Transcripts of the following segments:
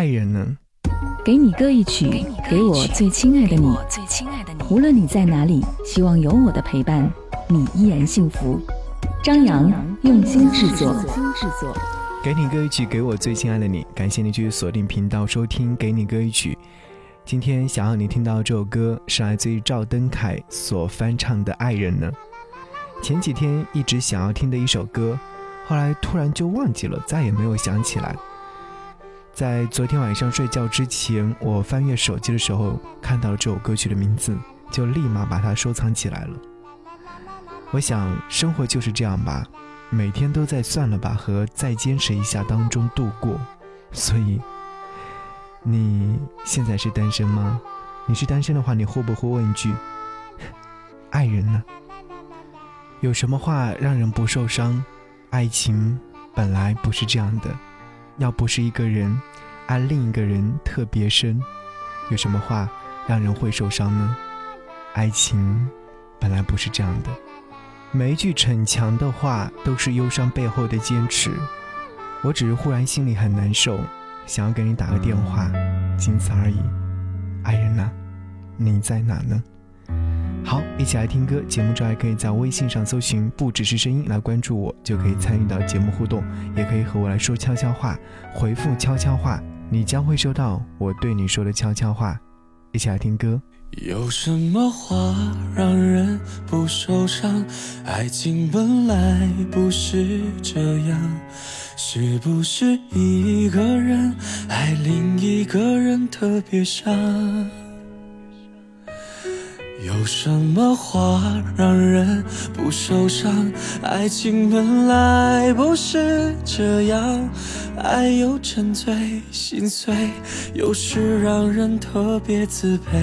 爱人呢？给你歌一曲，给我最亲爱的你。无论你在哪里，希望有我的陪伴，你依然幸福。张扬用心制作。给你歌一曲，给我最亲爱的你。感谢你继续锁定频道收听《给你歌一曲》。今天想要你听到这首歌，是来自于赵登凯所翻唱的《爱人》呢。前几天一直想要听的一首歌。后来突然就忘记了，再也没有想起来。在昨天晚上睡觉之前，我翻阅手机的时候，看到了这首歌曲的名字，就立马把它收藏起来了。我想，生活就是这样吧，每天都在算了吧和再坚持一下当中度过。所以，你现在是单身吗？你是单身的话，你会不会问一句：“爱人呢？”有什么话让人不受伤？爱情本来不是这样的，要不是一个人爱另一个人特别深，有什么话让人会受伤呢？爱情本来不是这样的，每一句逞强的话都是忧伤背后的坚持。我只是忽然心里很难受，想要给你打个电话，仅此而已。爱人呢？你在哪呢？好，一起来听歌。节目之外，可以在微信上搜寻“不只是声音”来关注我，就可以参与到节目互动，也可以和我来说悄悄话，回复悄悄话，你将会收到我对你说的悄悄话。一起来听歌。有什么话让人不受伤？爱情本来不是这样，是不是一个人爱另一个人特别伤？有什么话让人不受伤？爱情本来不是这样，爱有沉醉心碎，有时让人特别自卑。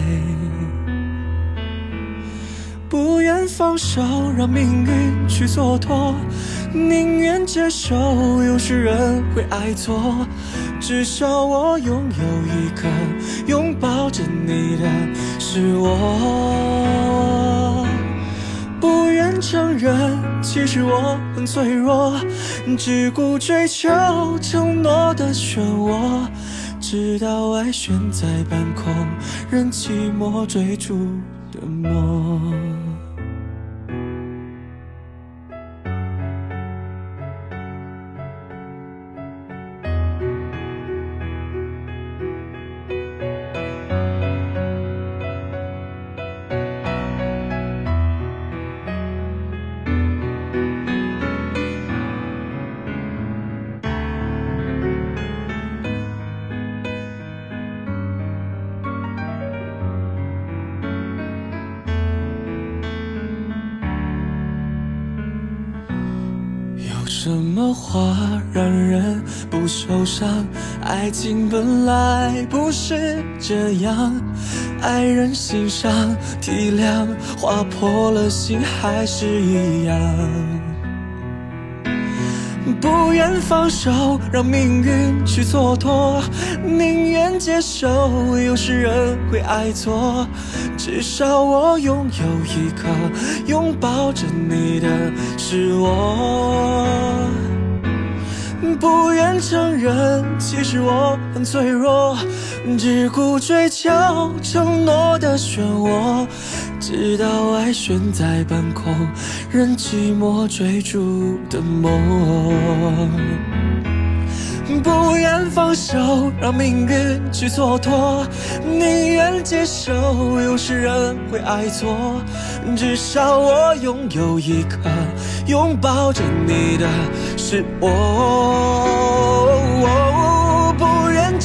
不愿放手，让命运去蹉跎，宁愿接受有时人会爱错。至少我拥有一个拥抱着你的是我，不愿承认，其实我很脆弱，只顾追求承诺的漩涡，直到爱悬在半空，任寂寞追逐的梦。什么话让人不受伤？爱情本来不是这样，爱人心伤体谅，划破了心还是一样。不愿放手，让命运去蹉跎，宁愿接受有时人会爱错。至少我拥有一个拥抱着你的是我。不愿承认，其实我很脆弱，只顾追求承诺的漩涡。直到爱悬在半空，任寂寞追逐的梦。不愿放手，让命运去蹉跎，宁愿接受有时人会爱错。至少我拥有一个拥抱着你的是我。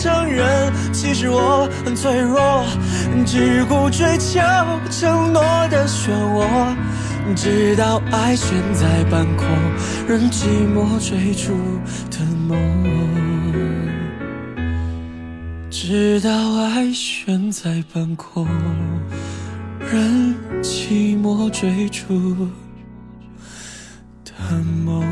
承认，其实我很脆弱。只顾追求承诺的漩涡，直到爱悬在半空，任寂寞追逐的梦。直到爱悬在半空，任寂寞追逐的梦。